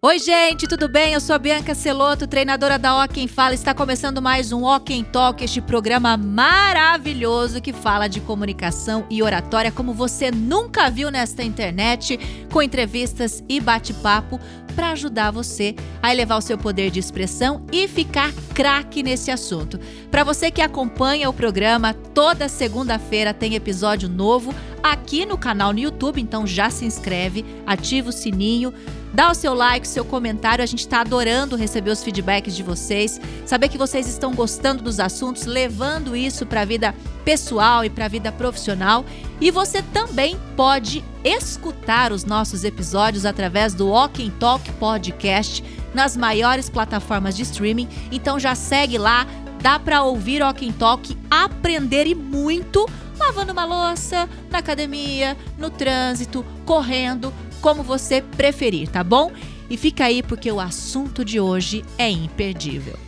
Oi, gente, tudo bem? Eu sou a Bianca Celoto, treinadora da Ó Quem Fala. Está começando mais um Ó Quem Talk, este programa maravilhoso que fala de comunicação e oratória como você nunca viu nesta internet, com entrevistas e bate-papo para ajudar você a elevar o seu poder de expressão e ficar craque nesse assunto. Para você que acompanha o programa, toda segunda-feira tem episódio novo aqui no canal no YouTube, então já se inscreve, ativa o sininho Dá o seu like, seu comentário, a gente está adorando receber os feedbacks de vocês, saber que vocês estão gostando dos assuntos, levando isso para a vida pessoal e para a vida profissional. E você também pode escutar os nossos episódios através do Walking Talk Podcast nas maiores plataformas de streaming. Então já segue lá, dá para ouvir Walking Talk, aprender e muito lavando uma louça, na academia, no trânsito, correndo como você preferir, tá bom? E fica aí porque o assunto de hoje é imperdível.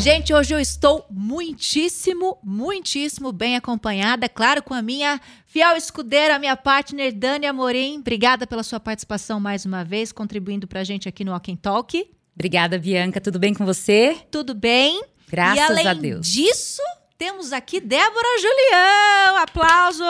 Gente, hoje eu estou muitíssimo, muitíssimo bem acompanhada, claro, com a minha fiel escudeira, a minha partner Dani Amorim. Obrigada pela sua participação mais uma vez, contribuindo pra gente aqui no Walking Talk. Obrigada, Bianca. Tudo bem com você? Tudo bem. Graças a Deus. disso, temos aqui Débora Julião. Aplausos!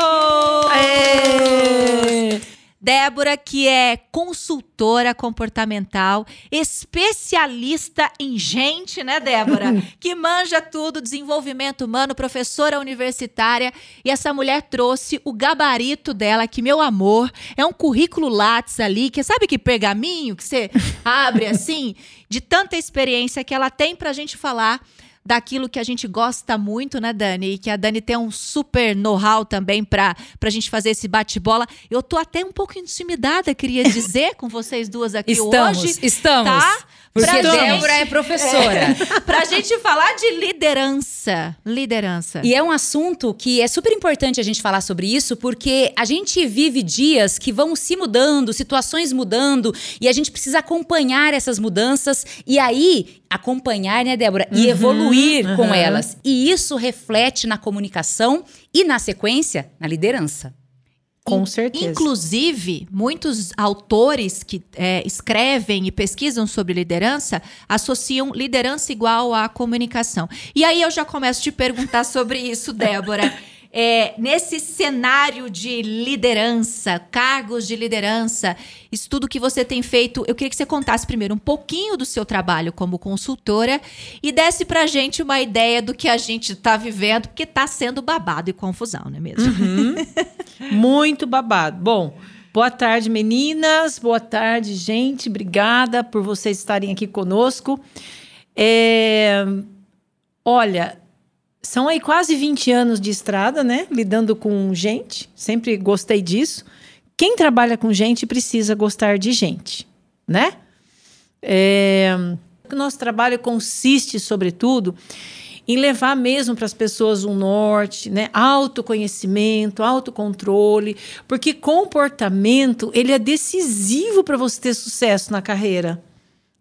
Débora, que é consultora comportamental, especialista em gente, né, Débora? que manja tudo, desenvolvimento humano, professora universitária. E essa mulher trouxe o gabarito dela, que, meu amor, é um currículo Lattes ali, que sabe que pergaminho que você abre assim, de tanta experiência que ela tem pra gente falar daquilo que a gente gosta muito, né, Dani? E que a Dani tem um super know-how também para a gente fazer esse bate-bola. Eu tô até um pouco intimidada, queria dizer, com vocês duas aqui estamos, hoje. Estamos, tá? Porque pra Débora é professora. É, pra gente falar de liderança. Liderança. E é um assunto que é super importante a gente falar sobre isso, porque a gente vive dias que vão se mudando, situações mudando, e a gente precisa acompanhar essas mudanças e aí acompanhar, né, Débora? E Uhum, evoluir com elas. E isso reflete na comunicação e, na sequência, na liderança. Com certeza. Inclusive, muitos autores que é, escrevem e pesquisam sobre liderança associam liderança igual à comunicação. E aí eu já começo a te perguntar sobre isso, Débora. É, nesse cenário de liderança, cargos de liderança, isso tudo que você tem feito, eu queria que você contasse primeiro um pouquinho do seu trabalho como consultora e desse pra gente uma ideia do que a gente tá vivendo, porque tá sendo babado e confusão, não é mesmo? Muito babado. Bom, boa tarde, meninas. Boa tarde, gente. Obrigada por vocês estarem aqui conosco. É, Olha, são aí quase 20 anos de estrada, né? Lidando com gente. Sempre gostei disso. Quem trabalha com gente precisa gostar de gente, né? É, O nosso trabalho consiste, sobretudo, em levar mesmo para as pessoas um norte, né? Autoconhecimento, autocontrole, porque comportamento ele é decisivo para você ter sucesso na carreira.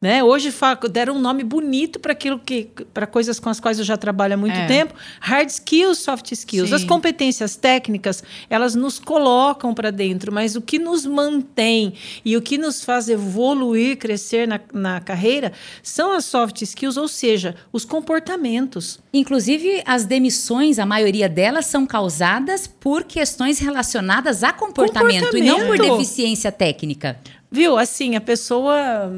Né? Hoje deram um nome bonito para aquilo que para coisas com as quais eu já trabalho há muito É. tempo, hard skills, soft skills. Sim. As competências técnicas, elas nos colocam para dentro, mas o que nos mantém e o que nos faz evoluir, crescer na, na carreira são as soft skills, ou seja, os comportamentos. Inclusive, as demissões, a maioria delas são causadas por questões relacionadas a comportamento, e não por Comportamento. deficiência técnica. Viu? Assim, a pessoa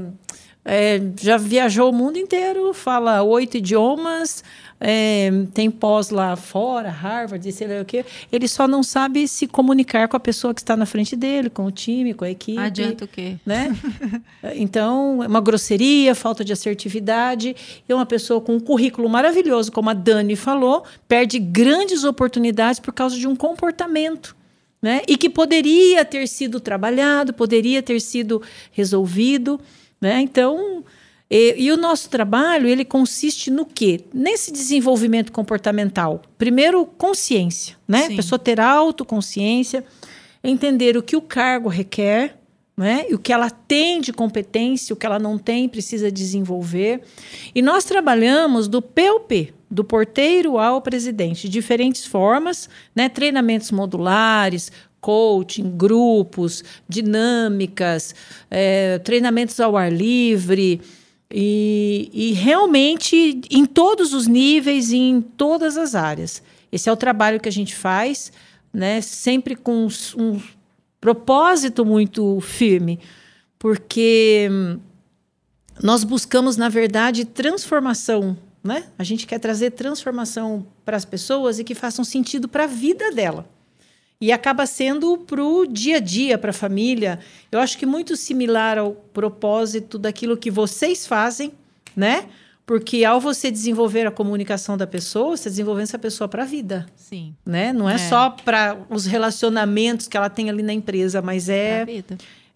é, já viajou o mundo inteiro, fala oito idiomas, é, tem pós lá fora, Harvard, sei lá o quê. Ele só não sabe se comunicar com a pessoa que está na frente dele, com o time, com a equipe. Adianta o quê? né? Então, é uma grosseria, falta de assertividade. E uma pessoa com um currículo maravilhoso, como a Dani falou, perde grandes oportunidades por causa de um comportamento. Né? E que poderia ter sido trabalhado, poderia ter sido resolvido. Né? Então, e, e o nosso trabalho, ele consiste no quê? Nesse desenvolvimento comportamental. Primeiro, consciência. Né? Sim. A pessoa ter autoconsciência, entender o que o cargo requer, né? E o que ela tem de competência, o que ela não tem, precisa desenvolver. E nós trabalhamos do PUP, do porteiro ao presidente, de diferentes formas, né? Treinamentos modulares, coaching, grupos, dinâmicas, é, treinamentos ao ar livre. E, e, realmente em todos os níveis e em todas as áreas. Esse é o trabalho que a gente faz, né? sempre com um propósito muito firme, porque nós buscamos, na verdade, transformação. Né? A gente quer trazer transformação para as pessoas e que façam sentido para a vida dela. E acaba sendo para o dia a dia, para a família. Eu acho que muito similar ao propósito daquilo que vocês fazem, né? Porque ao você desenvolver a comunicação da pessoa, você desenvolvendo essa pessoa para a vida. Sim. Né? Não é, é. só para os relacionamentos que ela tem ali na empresa, mas é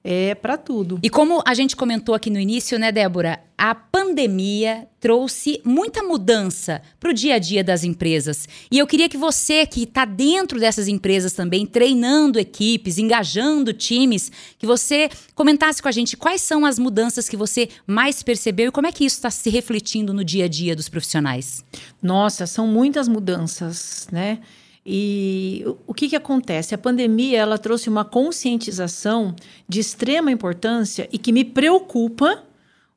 é para tudo. E como a gente comentou aqui no início, né, Débora? A pandemia trouxe muita mudança para o dia a dia das empresas. E eu queria que você, que está dentro dessas empresas também, treinando equipes, engajando times, que você comentasse com a gente quais são as mudanças que você mais percebeu e como é que isso está se refletindo no dia a dia dos profissionais. Nossa, são muitas mudanças, né? E o que, que acontece? A pandemia ela trouxe uma conscientização de extrema importância e que me preocupa,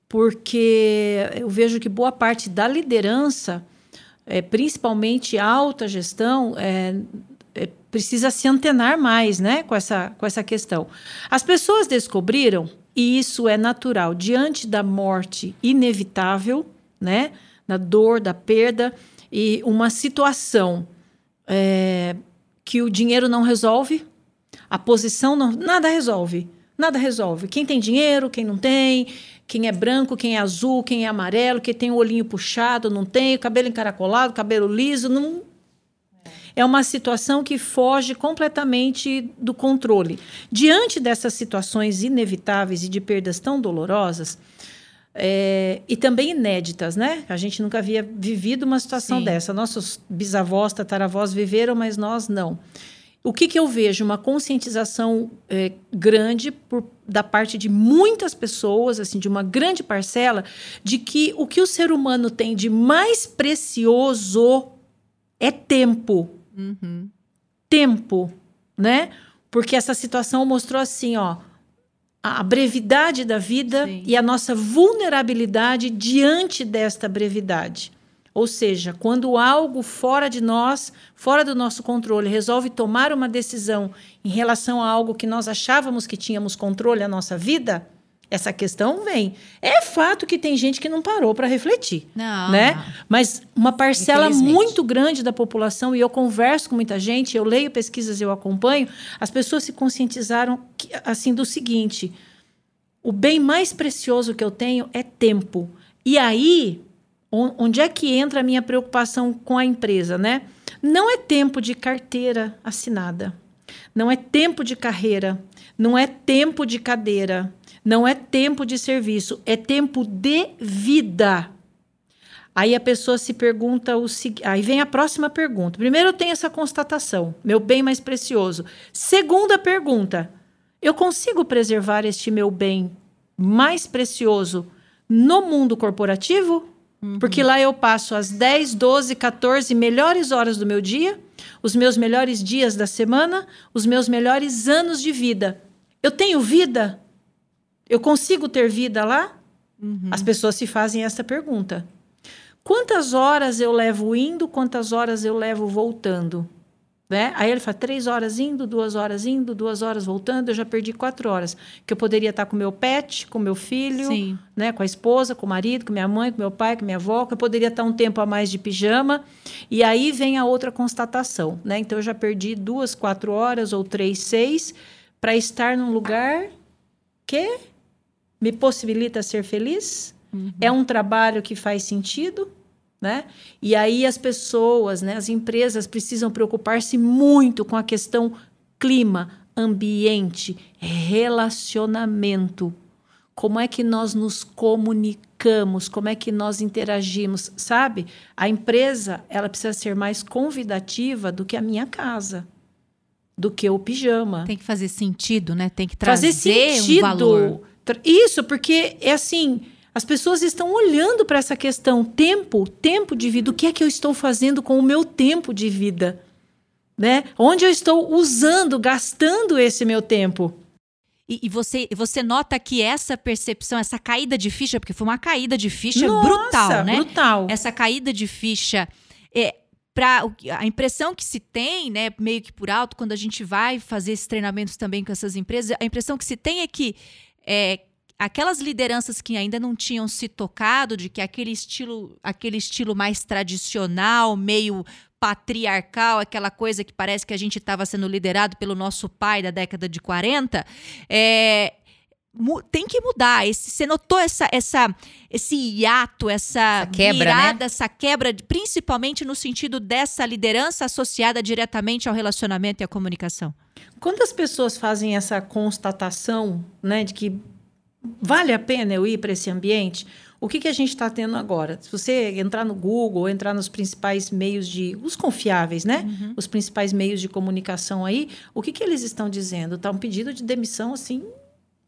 porque eu vejo que boa parte da liderança, é, principalmente alta gestão, é, é, precisa se antenar mais né, com, essa, com essa questão. As pessoas descobriram, e isso é natural, diante da morte inevitável, né, da dor, da perda, e uma situação é, que o dinheiro não resolve, a posição não, nada resolve, nada resolve. Quem tem dinheiro, quem não tem, quem é branco, quem é azul, quem é amarelo, quem tem o olhinho puxado, não tem, cabelo encaracolado, cabelo liso, não. É uma situação que foge completamente do controle. Diante dessas situações inevitáveis e de perdas tão dolorosas, é, e também inéditas, né? A gente nunca havia vivido uma situação Sim. dessa. Nossos bisavós, tataravós viveram, mas nós não. O que, que eu vejo? Uma conscientização é, grande por, da parte de muitas pessoas, assim, de uma grande parcela, de que o que o ser humano tem de mais precioso é tempo. Uhum. Tempo, né? Porque essa situação mostrou assim, ó, a brevidade da vida Sim. e a nossa vulnerabilidade diante desta brevidade. Ou seja, quando algo fora de nós, fora do nosso controle, resolve tomar uma decisão em relação a algo que nós achávamos que tínhamos controle a nossa vida, essa questão vem. É fato que tem gente que não parou para refletir, não, né? Não. Mas uma parcela muito grande da população e eu converso com muita gente, eu leio pesquisas, eu acompanho, as pessoas se conscientizaram que, assim do seguinte: o bem mais precioso que eu tenho é tempo. E aí, onde é que entra a minha preocupação com a empresa, né? Não é tempo de carteira assinada. Não é tempo de carreira, não é tempo de cadeira, não é tempo de serviço, é tempo de vida. Aí a pessoa se pergunta o seguinte. Aí vem a próxima pergunta. Primeiro eu tenho essa constatação, meu bem mais precioso. Segunda pergunta: eu consigo preservar este meu bem mais precioso no mundo corporativo? Uhum. Porque lá eu passo as 10, 12, 14 melhores horas do meu dia, os meus melhores dias da semana, os meus melhores anos de vida. Eu tenho vida? Eu consigo ter vida lá? Uhum. As pessoas se fazem essa pergunta. Quantas horas eu levo indo, quantas horas eu levo voltando? Né? Aí ele fala, três horas indo, duas horas indo, duas horas voltando, eu já perdi quatro horas. Que eu poderia estar com meu pet, com meu filho, Sim. né? com a esposa, com o marido, com minha mãe, com meu pai, com minha avó, que eu poderia estar um tempo a mais de pijama. E aí vem a outra constatação. Né? Então eu já perdi duas, quatro horas ou três, seis, para estar num lugar que me possibilita ser feliz? Uhum. É um trabalho que faz sentido? Né? E aí as pessoas, né, as empresas precisam preocupar-se muito com a questão clima, ambiente, relacionamento. Como é que nós nos comunicamos? Como é que nós interagimos? Sabe? A empresa, ela precisa ser mais convidativa do que a minha casa. do que o pijama. Tem que fazer sentido, né? Tem que trazer fazer sentido. um valor. Isso, porque é assim, as pessoas estão olhando para essa questão tempo, tempo de vida. O que é que eu estou fazendo com o meu tempo de vida? Né? Onde eu estou usando, gastando esse meu tempo? E, e você, você nota que essa percepção, essa caída de ficha, porque foi uma caída de ficha Nossa, brutal, né? Brutal. Essa caída de ficha é para a impressão que se tem, né, meio que por alto, quando a gente vai fazer esses treinamentos também com essas empresas, a impressão que se tem é que é, aquelas lideranças que ainda não tinham se tocado de que aquele estilo, aquele estilo mais tradicional, meio patriarcal, aquela coisa que parece que a gente estava sendo liderado pelo nosso pai da década de 40, é, tem que mudar. Esse, você notou essa, essa, esse hiato, essa, Essa quebra, virada, essa quebra, de- principalmente no sentido dessa liderança associada diretamente ao relacionamento e à comunicação? Quando as pessoas fazem essa constatação, né, de que vale a pena eu ir para esse ambiente, o que, que a gente está tendo agora? Se você entrar no Google, entrar nos principais meios de. os confiáveis, né? Os principais meios de comunicação aí, o que, que eles estão dizendo? Está um pedido de demissão, assim.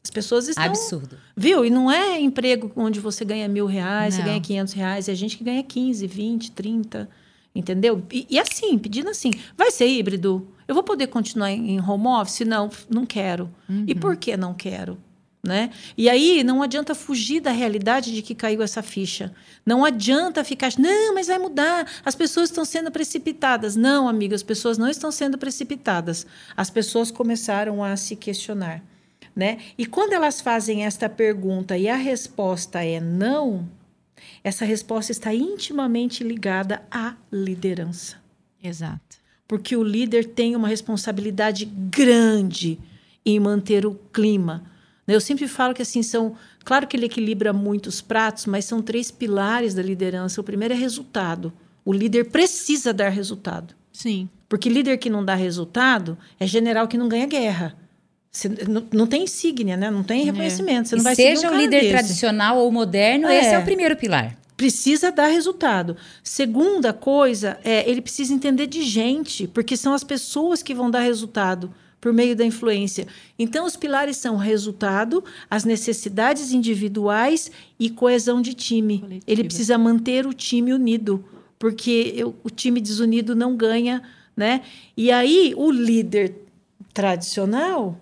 As pessoas estão. Absurdo. Viu? E não é emprego onde você ganha mil reais, você Não. ganha 500 reais. É gente que ganha 15, 20, 30. Entendeu? E, e assim, pedindo assim, vai ser híbrido? Eu vou poder continuar em, home office? Não, não quero. E por que não quero? Né? E aí não adianta fugir da realidade de que caiu essa ficha. Não adianta ficar, não, mas vai mudar. As pessoas estão sendo precipitadas. Não, amigo, as pessoas não estão sendo precipitadas. As pessoas começaram a se questionar. Né? E quando elas fazem esta pergunta e a resposta é não, essa resposta está intimamente ligada à liderança. Exato. Porque o líder tem uma responsabilidade grande em manter o clima. né? Eu sempre falo que assim são, claro que ele equilibra muitos pratos, mas são três pilares da liderança. O primeiro é resultado. O líder precisa dar resultado. Sim. Porque líder que não dá resultado é general que não ganha guerra. Você não, não tem insígnia, né? Não tem reconhecimento. Você E não vai seja um cara líder desse. tradicional ou moderno, É. esse é o primeiro pilar. Precisa dar resultado. Segunda coisa, é, ele precisa entender de gente, porque são as pessoas que vão dar resultado por meio da influência. Então, os pilares são resultado, as necessidades individuais e coesão de time. Coletiva. Ele precisa manter o time unido, porque eu- o time desunido não ganha, né? E aí, o líder tradicional,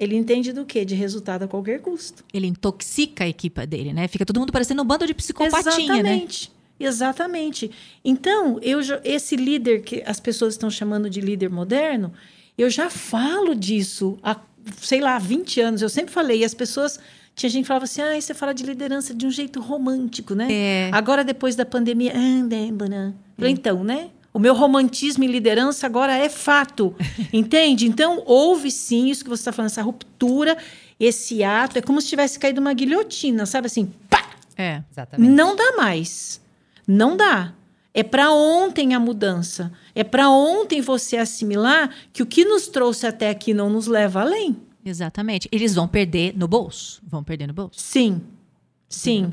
ele entende do quê? De resultado a qualquer custo. Ele intoxica a equipe dele, né? Fica todo mundo parecendo um bando de psicopatinha, né? Exatamente. Exatamente. Então, eu já- esse líder que as pessoas estão chamando de líder moderno, eu já falo disso há, sei lá, 20 anos. Eu sempre falei, e as pessoas. Tinha gente que falava assim: ah, você fala de liderança de um jeito romântico, né? É. Agora, depois da pandemia. Ah, Débora. Falei, Então, né? O meu romantismo em liderança agora é fato. entende? Então, houve sim isso que você está falando, essa ruptura, esse ato. É como se tivesse caído uma guilhotina, sabe assim? Pá! É. Exatamente. Não dá mais. Não dá. É para ontem a mudança. É para ontem você assimilar que o que nos trouxe até aqui não nos leva além. Exatamente. Eles vão perder no bolso. Vão perder no bolso. Sim. Sim.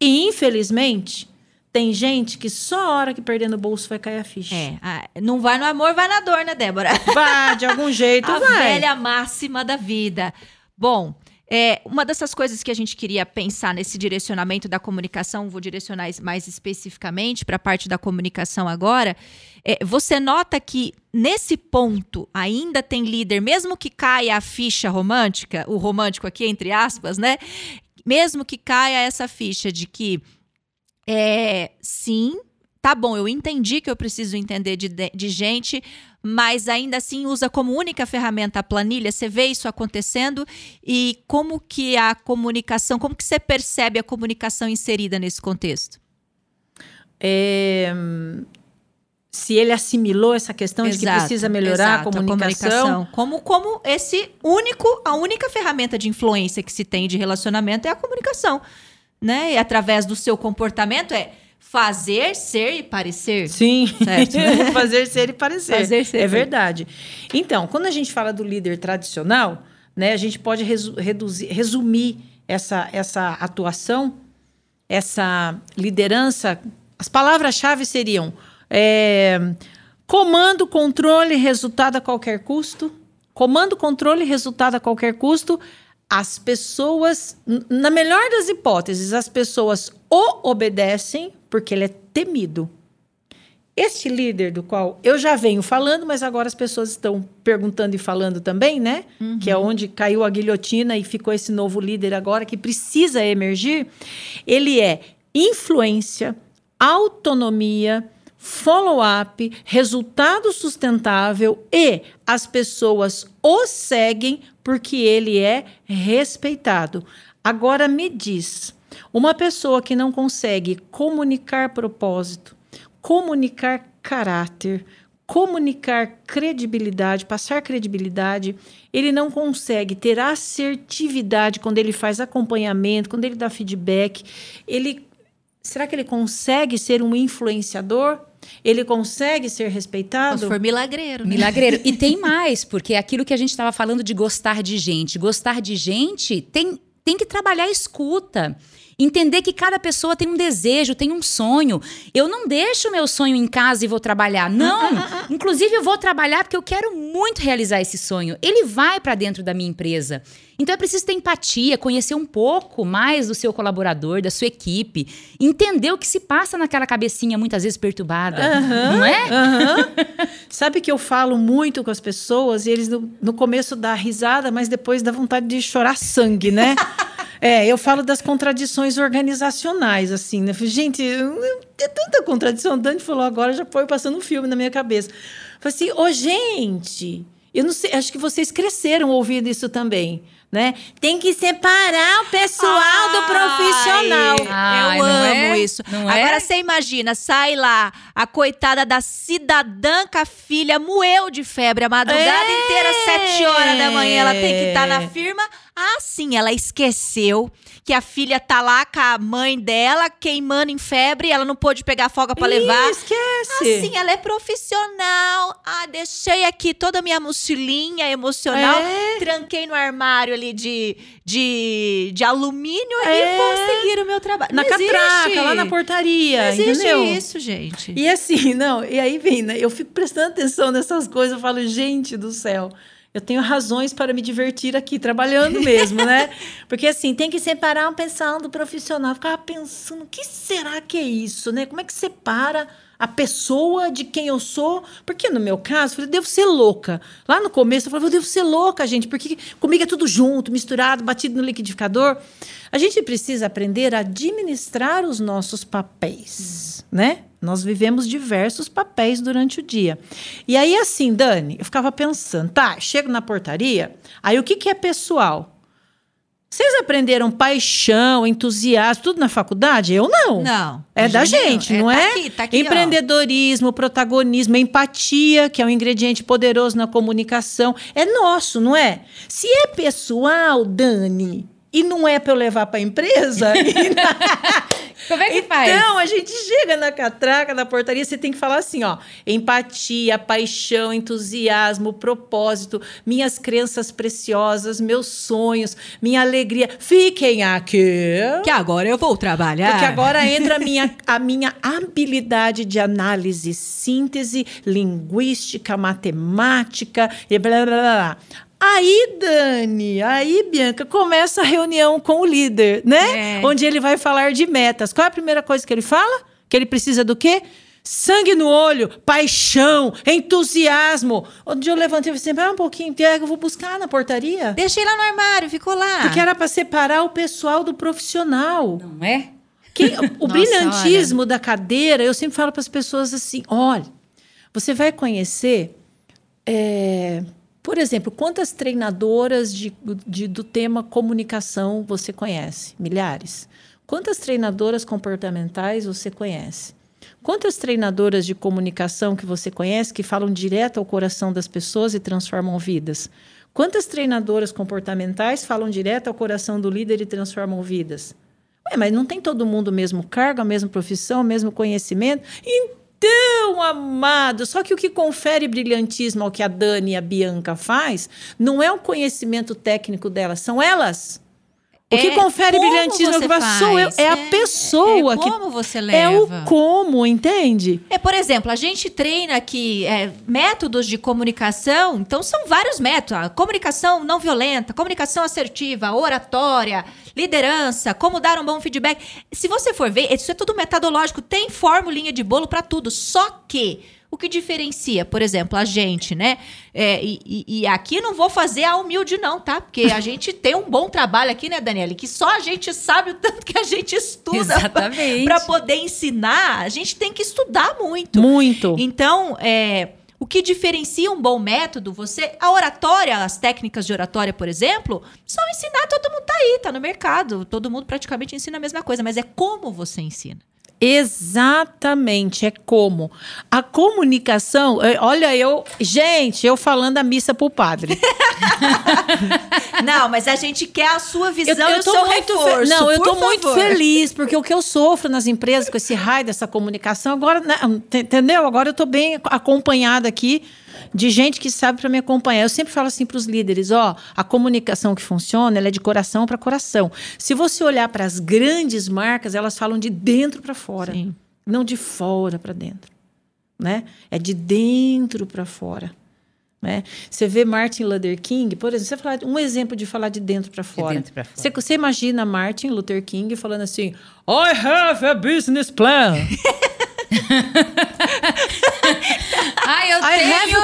E infelizmente, tem gente que só a hora que perder no bolso vai cair a ficha. É. não vai no amor, vai na dor, né, Débora? Vai, de algum jeito a vai. velha máxima da vida. Bom, é, uma dessas coisas que a gente queria pensar nesse direcionamento da comunicação, vou direcionar mais especificamente para a parte da comunicação agora. é, você nota que nesse ponto ainda tem líder, mesmo que caia a ficha romântica, o romântico aqui entre aspas, né? Mesmo que caia essa ficha de que é, sim, tá bom, eu entendi que eu preciso entender de, de- gente, mas ainda assim usa como única ferramenta a planilha. Você vê isso acontecendo e como que a comunicação, como que você percebe a comunicação inserida nesse contexto? É, se ele assimilou essa questão de que Exato, precisa melhorar exato, a comunicação, Como, como esse único, a única ferramenta de influência que se tem de relacionamento é a comunicação. Né? E através do seu comportamento é fazer, ser e parecer. Sim, Certo. fazer ser e parecer. Fazer ser. É verdade. Então, quando a gente fala do líder tradicional, né, a gente pode resu- reduzir, resumir essa, essa atuação, essa liderança. As palavras-chave seriam é, Comando, controle, resultado a qualquer custo. Comando, controle, resultado a qualquer custo. As pessoas, na melhor das hipóteses, as pessoas o obedecem porque ele é temido. Este líder do qual eu já venho falando, mas agora as pessoas estão perguntando e falando também, né? Uhum. Que é onde caiu a guilhotina e ficou esse novo líder agora que precisa emergir. Ele é influência, autonomia, follow-up, resultado sustentável e as pessoas o seguem porque ele é respeitado. Agora me diz, uma pessoa que não consegue comunicar propósito, comunicar caráter, comunicar credibilidade, passar credibilidade, ele não consegue ter assertividade quando ele faz acompanhamento, quando ele dá feedback, ele será que ele consegue ser um influenciador? Ele consegue ser respeitado? Se for milagreiro. Né? Milagreiro. e tem mais, porque é aquilo que a gente estava falando de gostar de gente. Gostar de gente tem, tem que trabalhar a escuta. Entender que cada pessoa tem um desejo, tem um sonho. Eu não deixo meu sonho em casa e vou trabalhar. Não. Inclusive, eu vou trabalhar porque eu quero muito realizar esse sonho. Ele vai para dentro da minha empresa. Então é preciso ter empatia, conhecer um pouco mais do seu colaborador, da sua equipe, entender o que se passa naquela cabecinha muitas vezes perturbada, uhum, não é? Uhum. Sabe que eu falo muito com as pessoas e eles no, no começo dá risada, mas depois dá vontade de chorar sangue, né? É, eu falo das contradições organizacionais, assim, né? Gente, é tanta contradição. O Dani falou agora, já foi passando um filme na minha cabeça. Falei assim, ô, oh, gente, eu não sei, acho que vocês cresceram ouvindo isso também né? Tem que separar o pessoal Ai, do profissional. Ai, eu amo é? isso. Não é? Agora é? você imagina, sai lá, a coitada da cidadã com a filha moeu de febre a madrugada é. inteira, sete horas da manhã, ela tem que estar tá na firma. Ah, sim, ela esqueceu que a filha tá lá com a mãe dela, queimando em febre, ela não pôde pegar folga para levar. Esquece. Assim, ela é profissional. Ah, deixei aqui toda a minha mochilinha emocional, é. tranquei no armário ali de, de, de alumínio é. e vou seguir o meu trabalho. Na não catraca, existe. lá na portaria, não existe entendeu? isso, gente. E assim, não, e aí vem, né? Eu fico prestando atenção nessas coisas, eu falo, gente do céu eu tenho razões para me divertir aqui, trabalhando mesmo, né? Porque assim, tem que separar um pessoal do profissional. Eu ficava pensando, o que será que é isso, né? Como é que separa a pessoa de quem eu sou? Porque no meu caso, eu falei, devo ser louca. Lá no começo, eu falei, eu devo ser louca, gente, porque comigo é tudo junto, misturado, batido no liquidificador. A gente precisa aprender a administrar os nossos papéis, né? Nós vivemos diversos papéis durante o dia. E aí, assim, Dani, eu ficava pensando, tá, chego na portaria, aí o que, que é pessoal? Vocês aprenderam paixão, entusiasmo, tudo na faculdade? Eu não. Não. É da gente, não, é? Tá é? Aqui, tá aqui, Empreendedorismo, ó. protagonismo, empatia, que é um ingrediente poderoso na comunicação. É nosso, não é? Se é pessoal, Dani, e não é para eu levar para a empresa. Como é que então, faz? Então, a gente chega na catraca, na portaria, você tem que falar assim, ó: empatia, paixão, entusiasmo, propósito, minhas crenças preciosas, meus sonhos, minha alegria. Fiquem aqui. Que agora eu vou trabalhar. Porque agora entra a minha, a minha habilidade de análise, síntese, linguística, matemática e blá blá blá. Aí, Dani, aí, Bianca, começa a reunião com o líder, né? É. Onde ele vai falar de metas. Qual é a primeira coisa que ele fala? Que ele precisa do quê? Sangue no olho, paixão, entusiasmo. Onde eu levantei e falei assim: um pouquinho, eu vou buscar na portaria. Deixei lá no armário, ficou lá. Porque era para separar o pessoal do profissional. Não é? Que, o Nossa, brilhantismo olha. da cadeira, eu sempre falo para as pessoas assim: olha, você vai conhecer. É, por exemplo, quantas treinadoras de, de, do tema comunicação você conhece? Milhares. Quantas treinadoras comportamentais você conhece? Quantas treinadoras de comunicação que você conhece que falam direto ao coração das pessoas e transformam vidas? Quantas treinadoras comportamentais falam direto ao coração do líder e transformam vidas? Ué, mas não tem todo mundo o mesmo cargo, a mesma profissão, o mesmo conhecimento? Então, tão amado. Só que o que confere brilhantismo ao que a Dani e a Bianca faz não é o conhecimento técnico delas, são elas. O que É confere brilhantismo é que você faz. Sou eu, faz. é a É- pessoa é que. como você É leva. o como, entende? É, por exemplo, a gente treina aqui é, métodos de comunicação, então são vários métodos. A comunicação não violenta, comunicação assertiva, oratória, liderança, como dar um bom feedback. Se você for ver, isso é tudo metodológico, tem formulinha de bolo para tudo. Só que o que diferencia, por exemplo, a gente, né? É, e, e- aqui não vou fazer a humilde, não, tá? Porque a gente tem um bom trabalho aqui, né, Daniela? Que só a gente sabe o tanto que a gente estuda Exatamente. para poder ensinar. A gente tem que estudar muito. Muito. Então, é, o que diferencia um bom método, você. A oratória, as técnicas de oratória, por exemplo, só ensinar, todo mundo tá aí, tá no mercado. Todo mundo praticamente ensina a mesma coisa, mas é como você ensina. Exatamente, é como. A comunicação, é, olha eu, gente, eu falando a missa pro padre. Não, mas a gente quer a sua Eu, visão eu e o seu muito fe- reforço. Não, eu tô muito favor. feliz, porque o que eu sofro nas empresas com esse raio dessa comunicação, agora, né, ent- entendeu? Agora eu tô bem acompanhada aqui de gente que sabe para me acompanhar. Eu sempre falo assim para os líderes, ó, a comunicação que funciona, ela é de coração para coração. Se você olhar para as grandes marcas, elas falam de dentro para fora, Sim. não de fora para dentro, né? É de dentro para fora. Né? Você vê Martin Luther King, por exemplo, você fala, um exemplo de falar de dentro para fora. dentro pra fora. Você, você imagina Martin Luther King falando assim: I have a business plan. Ai, eu tenho,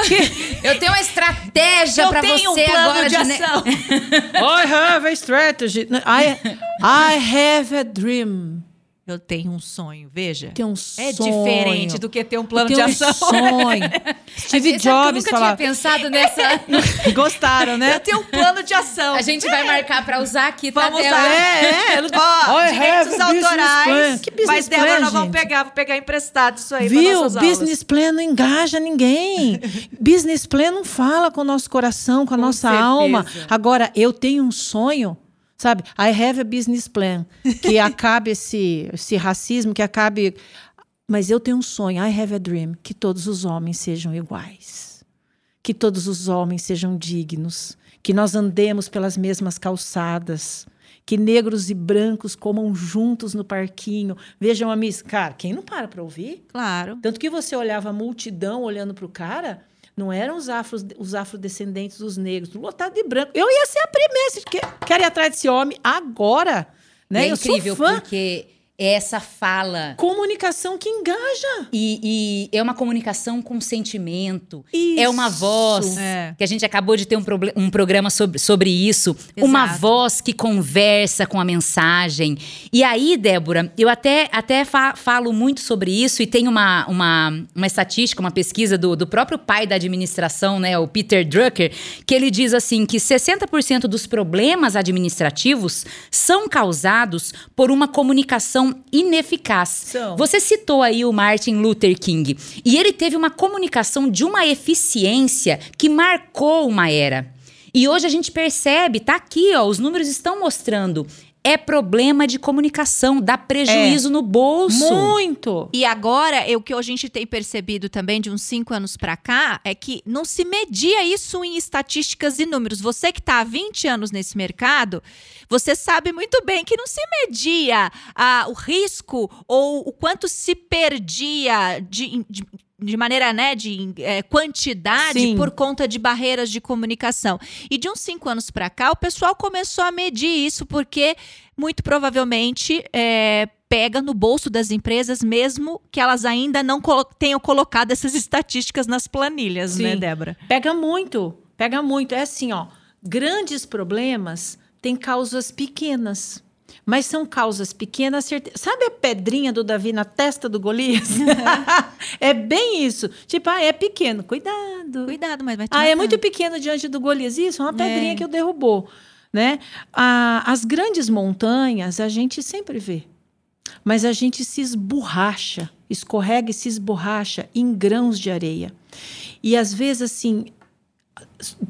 eu tenho uma estratégia Eu pra tenho um você plano agora de ne- ação. I have a strategy. I, I have a dream. Eu tenho um sonho, veja. Tem um É sonho. diferente do que ter um plano Eu de ação. um sonho. Steve que eu Jobs nunca falava. tinha pensado nessa. Gostaram, né? Eu tenho um plano de ação. A gente vai marcar pra usar aqui, tá? Vamos lá. É, é. Ó, I direitos autorais. Que business mas, Débora, plan, nós vamos gente? pegar, vou pegar emprestado isso aí pra Viu? Business plan não engaja ninguém. Business plan não fala com o nosso coração, com a Com nossa certeza. alma. Agora, eu tenho um sonho, sabe? I have a business plan. Que acabe esse, esse racismo, que acabe. Mas eu tenho um sonho, I have a dream, que todos os homens sejam iguais. Que todos os homens sejam dignos. Que nós andemos pelas mesmas calçadas. Que negros e brancos comam juntos no parquinho. Vejam a miss. Cara, quem não para para ouvir? Claro. Tanto que você olhava a multidão olhando para o cara, não eram os, afros, os afrodescendentes, os negros, lotado de branco. Eu ia ser a primeira. que- Quero ir atrás desse homem agora. Né? É incrível, sou porque essa fala. Comunicação que engaja. E, e é uma comunicação com sentimento. Isso. É uma voz. É. Que a gente acabou de ter um, um programa sobre, sobre isso. Uma Exato. voz que conversa com a mensagem. E aí, Débora, eu até, até fa- falo muito sobre isso e tem uma, uma, uma estatística, uma pesquisa do, do próprio pai da administração, né, o Peter Drucker, que ele diz assim que 60% dos problemas administrativos são causados por uma comunicação ineficaz. São. Você citou aí o Martin Luther King. E ele teve uma comunicação de uma eficiência que marcou uma era. E hoje a gente percebe, tá aqui, ó, os números estão mostrando. É problema de comunicação, dá prejuízo no bolso. Muito. E agora, é o que a gente tem percebido também de uns cinco anos pra cá é que não se media isso em estatísticas e números. Você que está há 20 anos nesse mercado, você sabe muito bem que não se media ah, o risco ou o quanto se perdia de, de, de maneira né, de eh, quantidade Sim. por conta de barreiras de comunicação. E de uns cinco anos para cá, o pessoal começou a medir isso porque muito provavelmente é, pega no bolso das empresas, mesmo que elas ainda não colo- tenham colocado essas estatísticas nas planilhas, Sim. né, Débora? Pega muito. Pega muito. É assim, ó. Grandes problemas têm causas pequenas. Mas são causas pequenas. certe- Sabe a pedrinha do Davi na testa do Golias? é bem isso. Tipo, ah, é pequeno. Cuidado. Cuidado, mas vai te Ah, é matar. muito pequeno diante do Golias. Isso, é uma pedrinha É. que o derrubou. Né? Ah, as grandes montanhas a gente sempre vê. Mas a gente se esborracha, escorrega e se esborracha em grãos de areia. E às vezes, assim,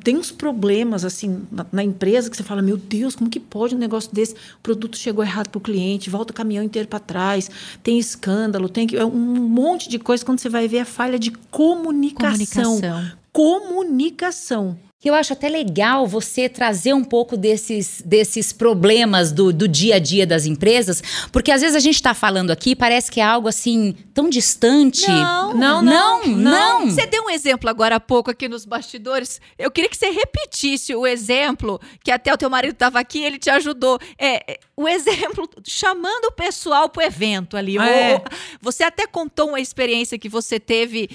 tem uns problemas assim na, na empresa que você fala, meu Deus, como que pode um negócio desse? O produto chegou errado para o cliente, volta o caminhão inteiro para trás, tem escândalo, tem que- é um monte de coisa quando você vai ver a falha de comunicação. Comunicação. Comunicação. Que eu acho até legal você trazer um pouco desses, desses problemas do, do dia a dia das empresas, porque às vezes a gente está falando aqui, parece que é algo assim tão distante. Não, não, não. não, não. Você deu um exemplo agora há pouco aqui nos bastidores. Eu queria que você repetisse o exemplo, que até o teu marido estava aqui, ele te ajudou. É, é, o exemplo chamando o pessoal para o evento ali. É. Você até contou uma experiência que você teve,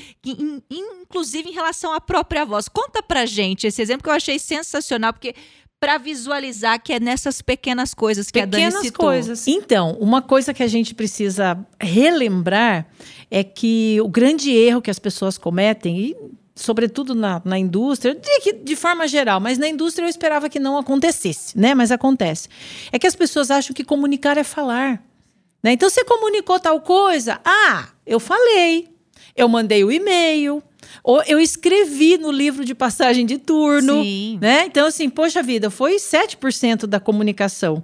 inclusive em relação à própria voz. Conta pra gente esse exemplo que eu achei sensacional, porque para visualizar que é nessas pequenas coisas que pequenas a Dani citou. coisas. Então, uma coisa que a gente precisa relembrar é que o grande erro que as pessoas cometem, e sobretudo na, na indústria, de, de forma geral, mas na indústria eu esperava que não acontecesse, né? Mas acontece. É que as pessoas acham que comunicar é falar. Né? Então, você comunicou tal coisa? Ah, eu falei. Eu mandei o e-mail, ou eu escrevi no livro de passagem de turno, Sim. né? Então assim, poxa vida, foi 7% da comunicação,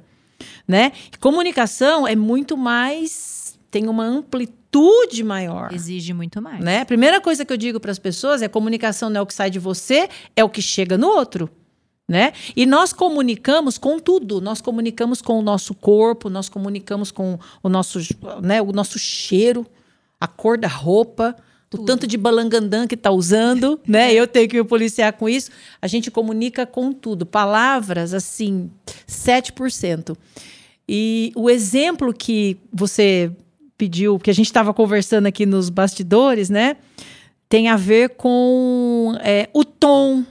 né? Comunicação é muito mais tem uma amplitude maior. Exige muito mais. Né? A primeira coisa que eu digo para as pessoas é comunicação não é o que sai de você, é o que chega no outro. Né? E nós comunicamos com tudo. Nós comunicamos com o nosso corpo, nós comunicamos com o nosso, né, o nosso cheiro, a cor da roupa, o tanto de balangandã que está usando, né? Eu tenho que me policiar com isso. A gente comunica com tudo. Palavras, assim, 7%. E o exemplo que você pediu, que a gente estava conversando aqui nos bastidores, né? Tem a ver com é, o tom,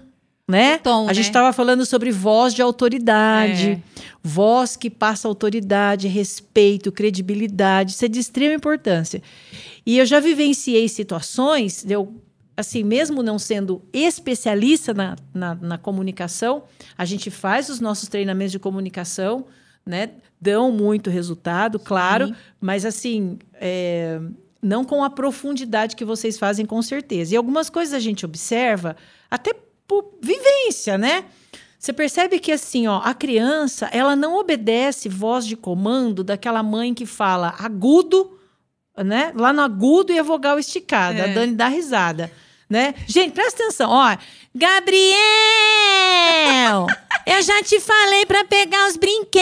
né? Tom, a né? gente estava falando sobre voz de autoridade, É. voz que passa autoridade, respeito, credibilidade. Isso é de extrema importância. E eu já vivenciei situações, eu, assim, mesmo não sendo especialista na, na, na comunicação, a gente faz os nossos treinamentos de comunicação, né? Dão muito resultado, claro, mas assim, é, não com a profundidade que vocês fazem, com certeza. E algumas coisas a gente observa, até por vivência, né? Você percebe que assim, ó, a criança, ela não obedece voz de comando daquela mãe que fala agudo, né? Lá no agudo e a vogal esticada. É. A Dani dá risada, né? Gente, presta atenção, ó. Gabriel, eu já te falei para pegar os brinquedos.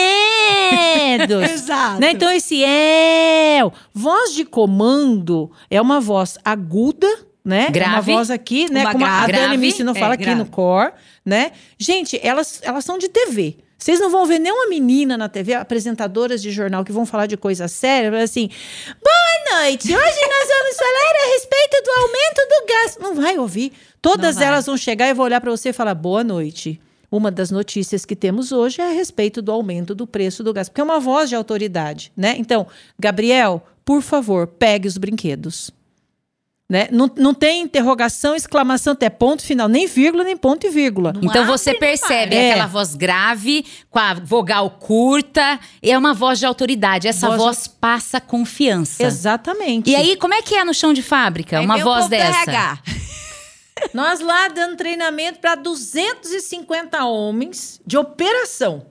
Exato. Né? Então, esse El, voz de comando é uma voz aguda, né? Grave. Uma voz aqui, né? Como a grave. Dani me ensinou, É, fala aqui grave. no core, né? Gente, elas, elas são de TV. Vocês não vão ver nenhuma menina na TV, apresentadoras de jornal que vão falar de coisa séria, assim: boa noite, hoje nós vamos falar a respeito do aumento do gás. Não vai ouvir. Todas Não vai. elas vão chegar e vão olhar para você e falar: boa noite. Uma das notícias que temos hoje é a respeito do aumento do preço do gás, porque é uma voz de autoridade, né? Então, Gabriel, por favor, pegue os brinquedos. Né? Não, não tem interrogação, exclamação, até ponto final, nem vírgula, nem ponto e vírgula. Não Então você percebe. É. aquela voz grave, com a vogal curta, é uma voz de autoridade. Essa Voz- voz, passa confiança. Exatamente. E aí, como é que é no chão de fábrica? Aí uma voz dessa? RH. Nós lá dando treinamento para 250 homens de operação.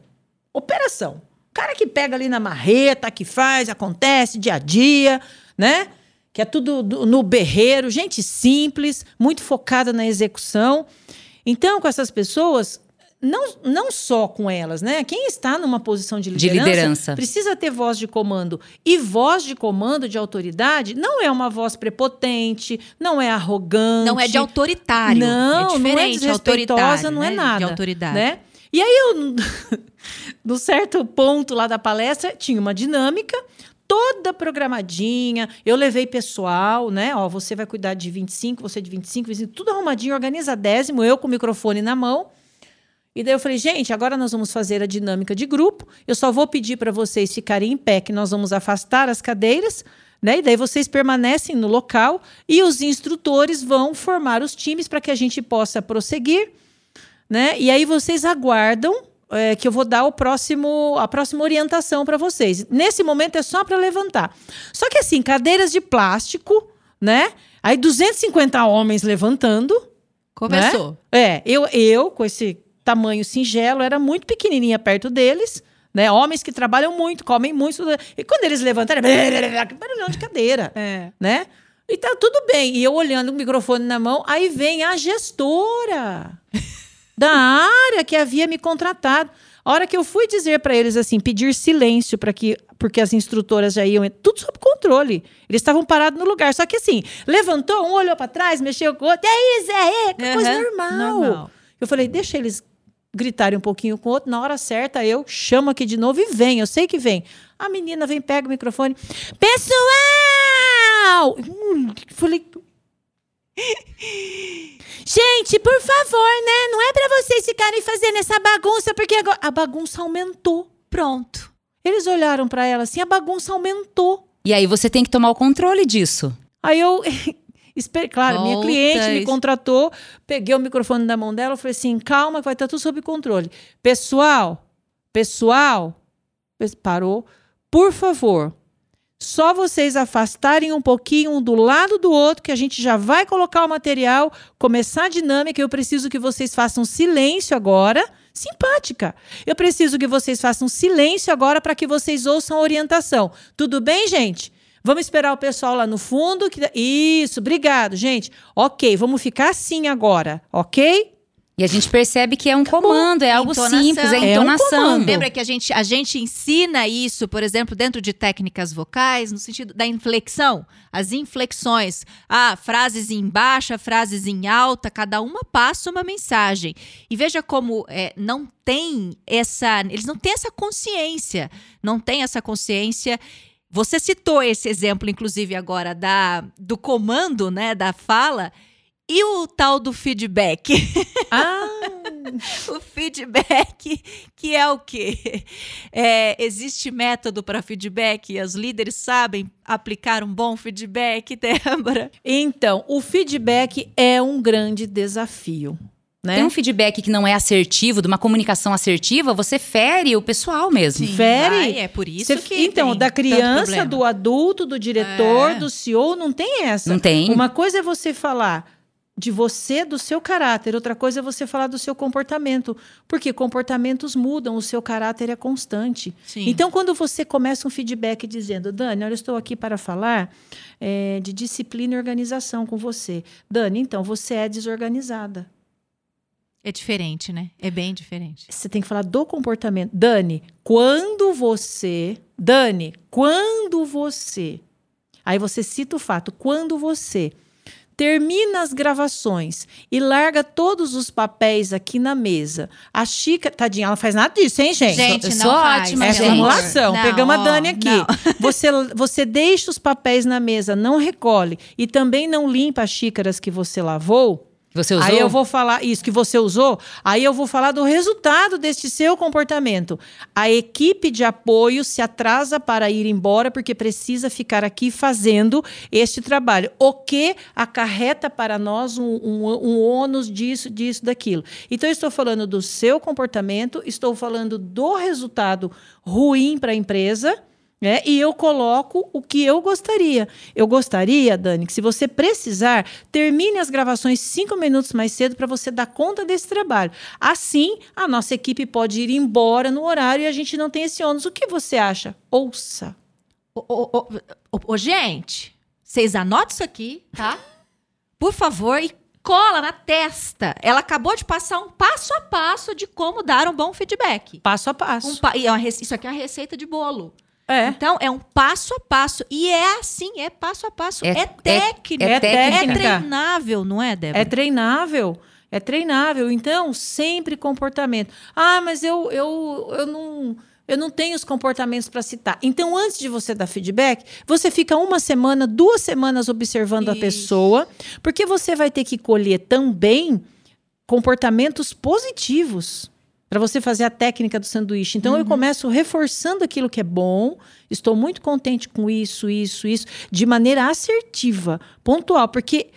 Operação. O cara que pega ali na marreta, que faz, acontece dia a dia, né? Que é tudo do- no berreiro, gente simples, muito focada na execução. Então, com essas pessoas, não, não só com elas, né? Quem está numa posição de De liderança, liderança. precisa ter voz de comando. E voz de comando, de autoridade, não é uma voz prepotente, não é arrogante. Não é de autoritário. Não, é não é diferente, desrespeitosa, não é né? nada. De autoridade. Né? E aí, eu, no certo ponto lá da palestra, tinha uma dinâmica toda programadinha. Eu levei pessoal, né? Ó, você vai cuidar de 25, você de 25, 25 tudo arrumadinho, organiza décimo, eu com o microfone na mão. E daí eu falei, gente, agora nós vamos fazer a dinâmica de grupo. Eu só vou pedir para vocês ficarem em pé, que nós vamos afastar as cadeiras, né? E daí vocês permanecem no local e os instrutores vão formar os times para que a gente possa prosseguir, né? E aí vocês aguardam é, que eu vou dar o próximo, a próxima orientação para vocês. Nesse momento é só para levantar. Só que assim, cadeiras de plástico, né? Aí 250 homens levantando. Começou. É, eu, eu com esse tamanho singelo, era muito pequenininha perto deles, né? Homens que trabalham muito, comem muito. E quando eles levantaram, barulhão de cadeira, É. né? E tá tudo bem. E eu olhando o microfone na mão, aí vem a gestora. da área que havia me contratado. A hora que eu fui dizer para eles assim, pedir silêncio para que porque as instrutoras já iam tudo sob controle. Eles estavam parados no lugar, só que assim, levantou, um olhou para trás, mexeu com o outro. E aí, Zé, é, coisa Uhum, normal. normal. Eu falei, deixa eles gritarem um pouquinho com o outro, na hora certa eu chamo aqui de novo e vem, eu sei que vem. A menina vem, pega o microfone. Pessoal! Falei. Gente, por favor, né? Não é pra vocês ficarem fazendo essa bagunça, porque agora a bagunça aumentou. Pronto. Eles olharam pra ela assim, a bagunça aumentou. E aí você tem que tomar o controle disso. Aí eu, claro, minha cliente me contratou, peguei o microfone da mão dela, falei assim, calma, que vai estar tudo sob controle. Pessoal, pessoal, pes- parou, por favor, só vocês afastarem um pouquinho um do lado do outro, que a gente já vai colocar o material, começar a dinâmica. Eu preciso que vocês façam silêncio agora. Simpática. Eu preciso que vocês façam silêncio agora para que vocês ouçam a orientação. Tudo bem, gente? Vamos esperar o pessoal lá no fundo. Que... Isso, obrigado, gente. Ok, vamos ficar assim agora, ok? E a gente percebe que é um comando, é algo Entonação. simples, é É um entonação. Lembra que a gente, a gente ensina isso, por exemplo, dentro de técnicas vocais, no sentido da inflexão, as inflexões. Ah, frases em baixa, frases em alta, cada uma passa uma mensagem. E veja como é, não tem essa. Eles não têm essa consciência. Não tem essa consciência. Você citou esse exemplo, inclusive, agora, da, do comando, né? Da fala. E o tal do feedback? Ah, O feedback, que é o quê? É, existe método para feedback e os líderes sabem aplicar um bom feedback, Débora? então, o feedback é um grande desafio, né? Tem um feedback que não é assertivo, de uma comunicação assertiva, você fere o pessoal mesmo. Fere. Ai, é por isso Você- que então, tem da criança, do adulto, do diretor, É. do CEO, não tem essa. Não tem. Uma coisa é você falar de você, do seu caráter, outra coisa é você falar do seu comportamento, porque comportamentos mudam, o seu caráter é constante. Sim. Então, quando você começa um feedback dizendo, Dani, olha, eu estou aqui para falar eh, de disciplina e organização com você. Dani, então, você é desorganizada. É diferente, né? É bem diferente. Você tem que falar do comportamento. Dani, quando você. Dani, quando você. Aí você cita o fato. Quando você termina as gravações e larga todos os papéis aqui na mesa. A xícara. Tadinha, ela não faz nada disso, hein, gente? Gente, eu não faz, ótima, é amor. formulação. Não, Pegamos a ó, Dani aqui. não. Você, você deixa os papéis na mesa, não recolhe e também não limpa as xícaras que você lavou. Você usou? Aí eu vou falar isso que você usou. Aí eu vou falar do resultado deste seu comportamento. A equipe de apoio se atrasa para ir embora porque precisa ficar aqui fazendo este trabalho. O que acarreta para nós um, um, um ônus disso, disso, daquilo. Então, eu estou falando do seu comportamento, estou falando do resultado ruim para a empresa. Né? e eu coloco o que eu gostaria. Eu gostaria, Dani, que se você precisar, termine as gravações cinco minutos mais cedo para você dar conta desse trabalho. Assim, a nossa equipe pode ir embora no horário e a gente não tem esse ônus. O que você acha? Ouça. Ô, ô, ô, ô, gente, vocês anotem isso aqui, tá? Por favor, e cola na testa. Ela acabou de passar um passo a passo de como dar um bom feedback. Passo a passo. Um pa- e é isso aqui é uma receita de bolo. É. Então, é um passo a passo. E é assim, é passo a passo. É- É, é- técnico. é técnica. treinável, não é, Débora? É treinável. É treinável. Então, sempre comportamento. Ah, mas eu, eu, eu não. Eu não tenho os comportamentos para citar. Então, antes de você dar feedback, você fica uma semana, duas semanas observando a Isso. pessoa, porque você vai ter que colher também comportamentos positivos para você fazer a técnica do sanduíche. Então, eu começo reforçando aquilo que é bom. Estou muito contente com isso, isso, isso, de maneira assertiva, pontual, porque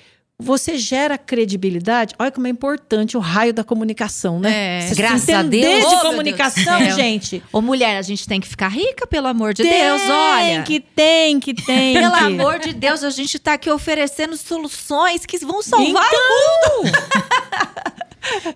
você gera credibilidade. Olha como é importante o raio da comunicação, né? É. Graças a Deus. de Oh, comunicação, Deus gente. Ô, mulher, a gente tem que ficar rica, pelo amor de tem Deus, olha. que tem, que tem. Pelo que. amor de Deus, a gente tá aqui oferecendo soluções que vão salvar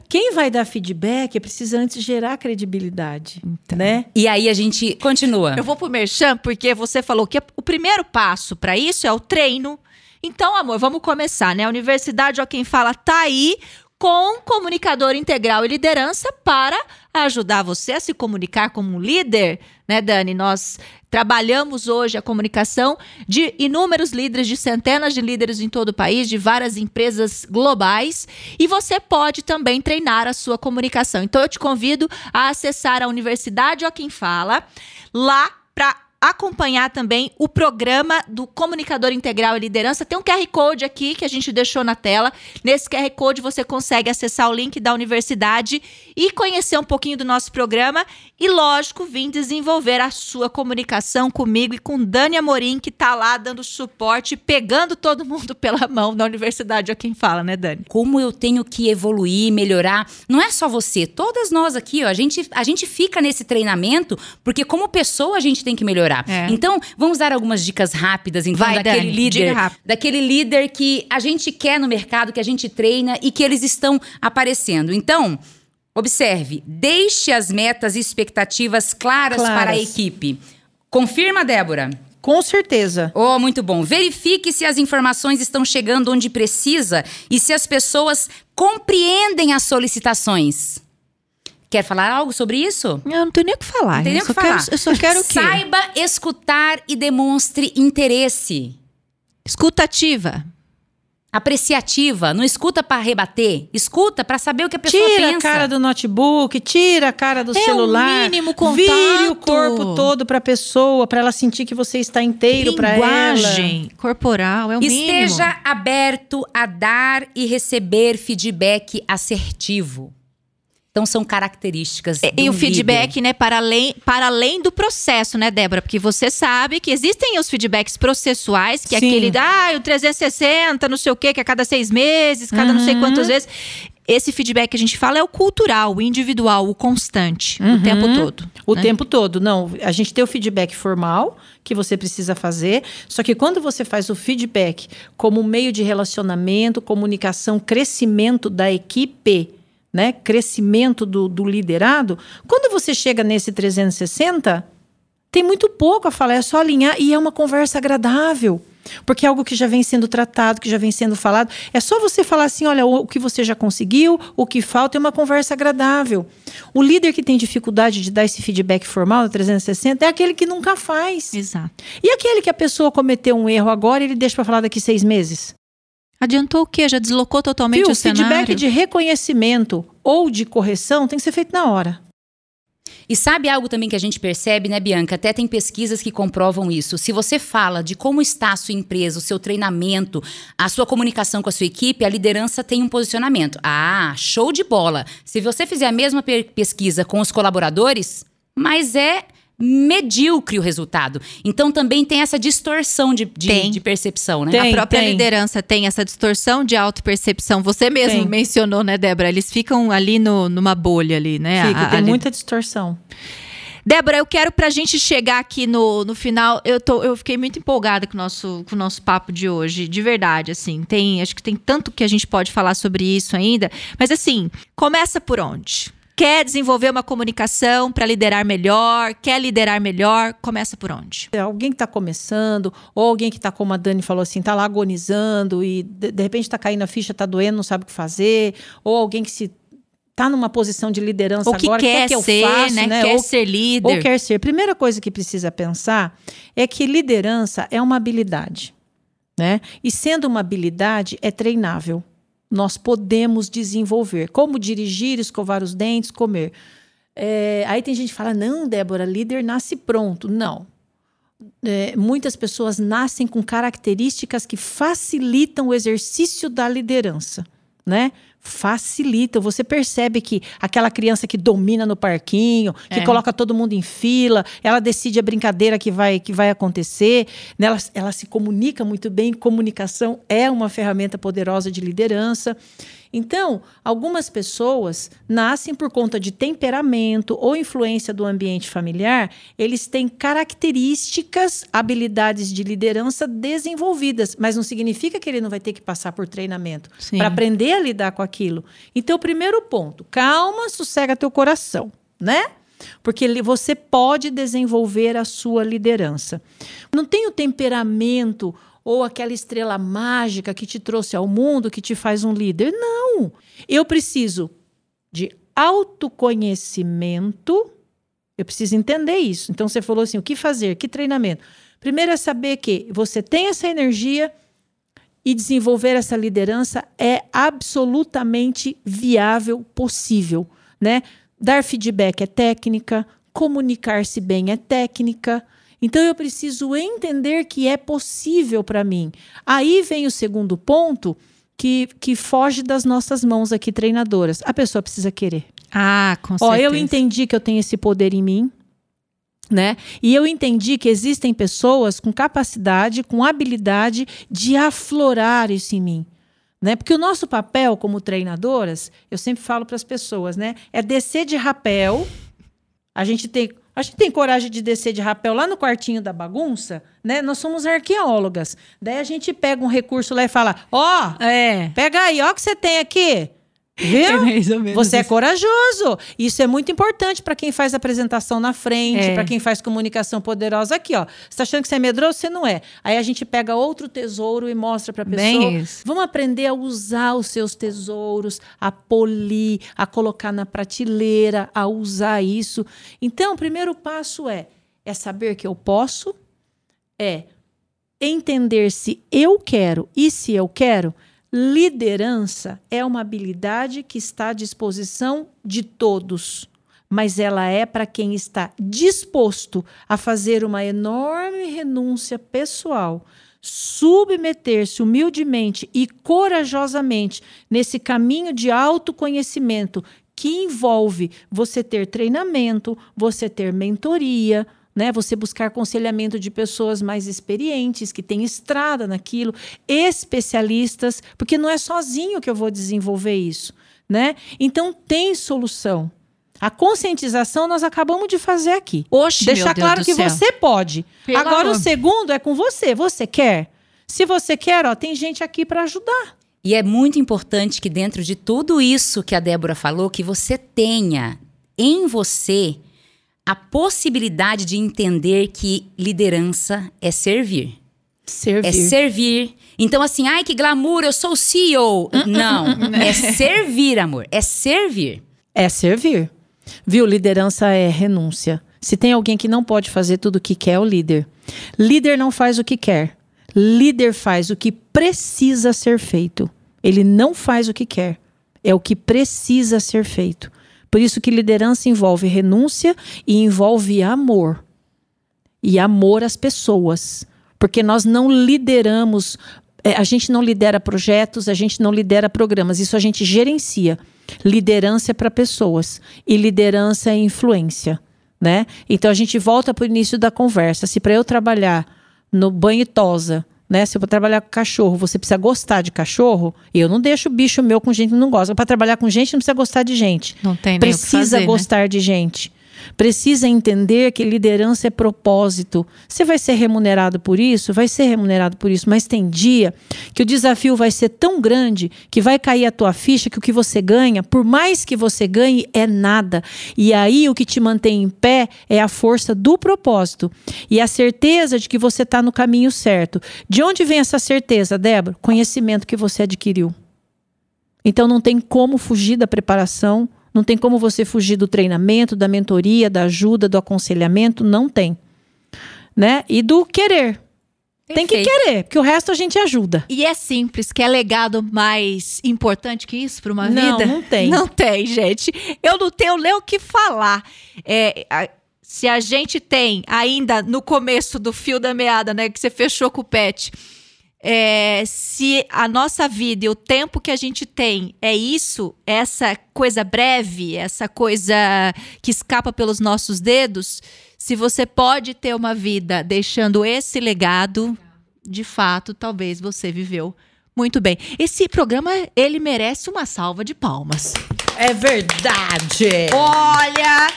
Quem vai dar feedback precisa antes gerar credibilidade, né? E aí a gente continua. Eu vou pro Merchan porque você falou que o primeiro passo para isso é o treino. Então, amor, vamos começar, né? A universidade, ó, quem fala, tá aí com comunicador integral e liderança para ajudar você a se comunicar como um líder, né, Dani? Nós trabalhamos hoje a comunicação de inúmeros líderes, de centenas de líderes em todo o país, de várias empresas globais, e você pode também treinar a sua comunicação. Então eu te convido a acessar a Universidade Ó Quem Fala lá para acompanhar também o programa do Comunicador Integral e Liderança. Tem um QR Code aqui que a gente deixou na tela. Nesse QR Code você consegue acessar o link da universidade e conhecer um pouquinho do nosso programa e, lógico, vir desenvolver a sua comunicação comigo e com Dani Amorim, que está lá dando suporte, pegando todo mundo pela mão na universidade, é quem fala, né, Dani? Como eu tenho que evoluir, melhorar. Não é só você, todas nós aqui, ó, a gente, a gente fica nesse treinamento porque como pessoa a gente tem que melhorar melhorar. É. Então, vamos dar algumas dicas rápidas, então, Vai, daquele Dani, líder. Daquele líder que a gente quer no mercado, que a gente treina e que eles estão aparecendo. Então, observe, deixe as metas e expectativas claras, claras. para a equipe. Confirma, Débora? Com certeza. Oh, muito bom. Verifique se as informações estão chegando onde precisa e se as pessoas compreendem as solicitações. Quer falar algo sobre isso? Eu não tenho nem o que falar. Não tem nem o que falar. Quero, eu só quero o quê? Saiba escutar e demonstre interesse. Escutativa. Apreciativa, não escuta para rebater, escuta para saber o que a pessoa tira pensa. Tira a cara do notebook, tira a cara do é celular. O mínimo contato. Vire o corpo todo para a pessoa, para ela sentir que você está inteiro para ela. Linguagem corporal é o Esteja mínimo. Esteja aberto a dar e receber feedback assertivo. Então são características. E, o feedback, líder. né, para além, para além do processo, né, Débora? Porque você sabe que existem os feedbacks processuais, que Sim. é aquele, ah, o 360, não sei o quê, que é a cada seis meses, cada uhum. não sei uhum. quantas vezes. Esse feedback que a gente fala é o cultural, o individual, o constante, uhum. o tempo todo. O né? tempo todo. Não, a gente tem o feedback formal que você precisa fazer, só que quando você faz o feedback como meio de relacionamento, comunicação, crescimento da equipe, né, crescimento do, do liderado, quando você chega nesse 360, tem muito pouco a falar, é só alinhar e é uma conversa agradável. Porque é algo que já vem sendo tratado, que já vem sendo falado. É só você falar assim: olha, o que você já conseguiu, o que falta é uma conversa agradável. O líder que tem dificuldade de dar esse feedback formal no 360 é aquele que nunca faz. Exato. E aquele que a pessoa cometeu um erro agora, ele deixa para falar daqui seis meses? Adiantou o quê? Já deslocou totalmente Viu, o cenário? feedback de reconhecimento ou de correção tem que ser feito na hora. E sabe algo também que a gente percebe, né, Bianca? Até tem pesquisas que comprovam isso. Se você fala de como está a sua empresa, o seu treinamento, a sua comunicação com a sua equipe, a liderança tem um posicionamento. Ah, show de bola! Se você fizer a mesma pesquisa com os colaboradores, mas é medíocre o resultado. Então também tem essa distorção de, de, de percepção, né? Tem, a própria tem. liderança tem essa distorção de auto-percepção. Você mesmo tem. mencionou, né, Débora? Eles ficam ali no, numa bolha ali, né? Fica, a, tem a, muita distorção. Débora, eu quero pra gente chegar aqui no, no final. Eu, tô, eu fiquei muito empolgada com o, nosso, com o nosso papo de hoje, de verdade, assim. Tem, acho que tem tanto que a gente pode falar sobre isso ainda. Mas assim, começa por onde? Quer desenvolver uma comunicação para liderar melhor? Quer liderar melhor? Começa por onde? É alguém que está começando, ou alguém que está, como a Dani falou assim, está lá agonizando e de, de repente está caindo a ficha, está doendo, não sabe o que fazer, ou alguém que se está numa posição de liderança ou que agora, quer, que ser, faço, né? né? Quer ou, ser líder. Ou quer ser. Primeira coisa que precisa pensar é que liderança é uma habilidade, né? E sendo uma habilidade, é treinável nós podemos desenvolver. Como dirigir, escovar os dentes, comer. É, aí tem gente que fala: não, Débora, líder nasce pronto. Não. É, muitas pessoas nascem com características que facilitam o exercício da liderança, né? Facilita. Você percebe que aquela criança que domina no parquinho, que é. coloca todo mundo em fila, ela decide a brincadeira que vai, que vai acontecer, né? ela, ela se comunica muito bem. Comunicação é uma ferramenta poderosa de liderança. Então, algumas pessoas nascem por conta de temperamento ou influência do ambiente familiar, eles têm características, habilidades de liderança desenvolvidas, mas não significa que ele não vai ter que passar por treinamento para aprender a lidar com aquilo. Então, primeiro ponto, calma, sossega teu coração, né? Porque você pode desenvolver a sua liderança. Não tem o temperamento ou aquela estrela mágica que te trouxe ao mundo, que te faz um líder. Não! Eu preciso de autoconhecimento. Eu preciso entender isso. Então você falou assim: o que fazer? Que treinamento? Primeiro é saber que você tem essa energia e desenvolver essa liderança é absolutamente viável, possível, né? Dar feedback é técnica, comunicar-se bem é técnica. Então eu preciso entender que é possível para mim. Aí vem o segundo ponto que, que foge das nossas mãos aqui, treinadoras. A pessoa precisa querer. Ah, com Ó, certeza. eu entendi que eu tenho esse poder em mim, né? E eu entendi que existem pessoas com capacidade, com habilidade de aflorar isso em mim. Né? Porque o nosso papel como treinadoras, eu sempre falo para as pessoas, né? É descer de rapel. A gente tem, a gente tem coragem de descer de rapel lá no quartinho da bagunça, né? Nós somos arqueólogas. Daí a gente pega um recurso lá e fala: "Ó, É. pega aí, ó o que você tem aqui". Viu? menos Você é corajoso. Isso é muito importante para quem faz apresentação na frente, É. para quem faz comunicação poderosa. Aqui, ó. Você tá achando que você é medroso? Você não é. Aí a gente pega outro tesouro e mostra para pessoa. Bem isso. Vamos aprender a usar os seus tesouros, a polir, a colocar na prateleira, a usar isso. Então, o primeiro passo é é saber que eu posso, é entender se eu quero e se eu quero. Liderança é uma habilidade que está à disposição de todos, mas ela é para quem está disposto a fazer uma enorme renúncia pessoal, submeter-se humildemente e corajosamente nesse caminho de autoconhecimento que envolve você ter treinamento, você ter mentoria, né? Você buscar aconselhamento de pessoas mais experientes, que têm estrada naquilo, especialistas, porque não é sozinho que eu vou desenvolver isso, né? Então tem solução. A conscientização nós acabamos de fazer aqui. Oxe, Deixar claro que céu. você pode. Pelo Agora amor. o segundo é com você. Você quer? Se você quer, ó, tem gente aqui para ajudar. E é muito importante que dentro de tudo isso que a Débora falou, que você tenha em você a possibilidade de entender que liderança é servir. Servir. É servir. Então, assim, ai que glamour, eu sou o CEO. Não, é servir, amor. É servir. É servir. Viu? Liderança é renúncia. Se tem alguém que não pode fazer tudo o que quer, é o líder. Líder não faz o que quer. Líder faz o que precisa ser feito. Ele não faz o que quer. É o que precisa ser feito. Por isso que liderança envolve renúncia e envolve amor. E amor às pessoas. Porque nós não lideramos, é, a gente não lidera projetos, a gente não lidera programas, isso a gente gerencia. Liderança é para pessoas e liderança é influência, né? Então a gente volta para o início da conversa. Se para eu trabalhar no banho e tosa, né? Se eu vou trabalhar com cachorro, você precisa gostar de cachorro, eu não deixo o bicho meu com gente que não gosta. Para trabalhar com gente, não precisa gostar de gente. Não tem Precisa fazer, né? gostar de gente. Precisa entender que liderança é propósito. Você vai ser remunerado por isso? Vai ser remunerado por isso, mas tem dia que o desafio vai ser tão grande que vai cair a tua ficha que o que você ganha, por mais que você ganhe, é nada. E aí o que te mantém em pé é a força do propósito e a certeza de que você está no caminho certo. De onde vem essa certeza, Débora? Conhecimento que você adquiriu. Então não tem como fugir da preparação, não tem como você fugir do treinamento, da mentoria, da ajuda, do aconselhamento, não tem. Né? E do querer. Tem que Perfeito. querer, porque o resto a gente ajuda. E é simples, quer legado mais importante que isso para uma Não, vida? não tem. Não tem, gente. Eu não tenho nem o que falar. É, a- se a gente tem ainda no começo do fio da meada, né, que você fechou com o pet, é, se a nossa vida e o tempo que a gente tem é isso, essa coisa breve, essa coisa que escapa pelos nossos dedos, se você pode ter uma vida deixando esse legado, de fato, talvez você viveu muito bem. Esse programa, ele merece uma salva de palmas. É verdade. Olha,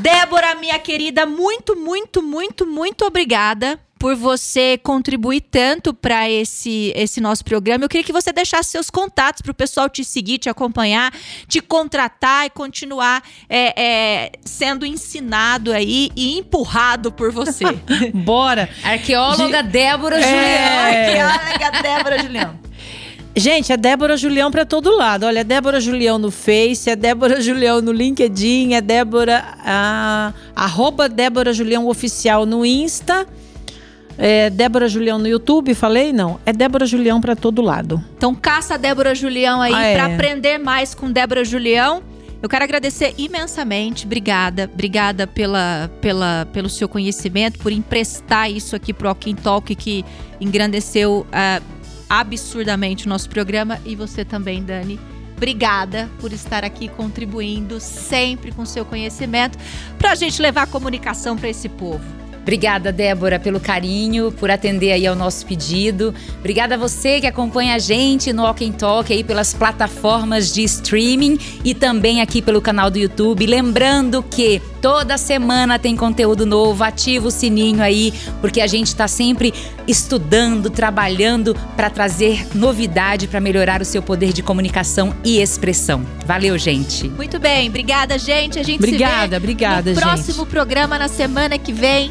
Débora, minha querida, muito, muito, muito, muito obrigada por você contribuir tanto para esse, esse nosso programa. Eu queria que você deixasse seus contatos para o pessoal te seguir, te acompanhar, te contratar e continuar é, é, sendo ensinado aí e empurrado por você. Bora! Arqueóloga Débora É. Julião. Arqueóloga Débora Julião. Gente, é Débora Julião pra todo lado. Olha, é Débora Julião no Face, é Débora Julião no LinkedIn, é Débora. ah, arroba Débora Julião Oficial no Insta. É Débora Julião no YouTube, falei? Não. É Débora Julião pra todo lado. Então caça a Débora Julião aí Ah, é. para aprender mais com Débora Julião. Eu quero agradecer imensamente, obrigada, obrigada pela, pela, pelo seu conhecimento, por emprestar isso aqui pro Walking Talk que engrandeceu ah, absurdamente o nosso programa e você também, Dani. Obrigada por estar aqui contribuindo sempre com seu conhecimento para a gente levar a comunicação para esse povo. Obrigada, Débora, pelo carinho, por atender aí ao nosso pedido. Obrigada a você que acompanha a gente no Walk and Talk aí pelas plataformas de streaming e também aqui pelo canal do YouTube. Lembrando que toda semana tem conteúdo novo, ativa o sininho aí, porque a gente está sempre estudando, trabalhando para trazer novidade para melhorar o seu poder de comunicação e expressão. Valeu, gente. Muito bem, obrigada, gente. A gente Obrigada, se vê obrigada, no gente. próximo programa na semana que vem.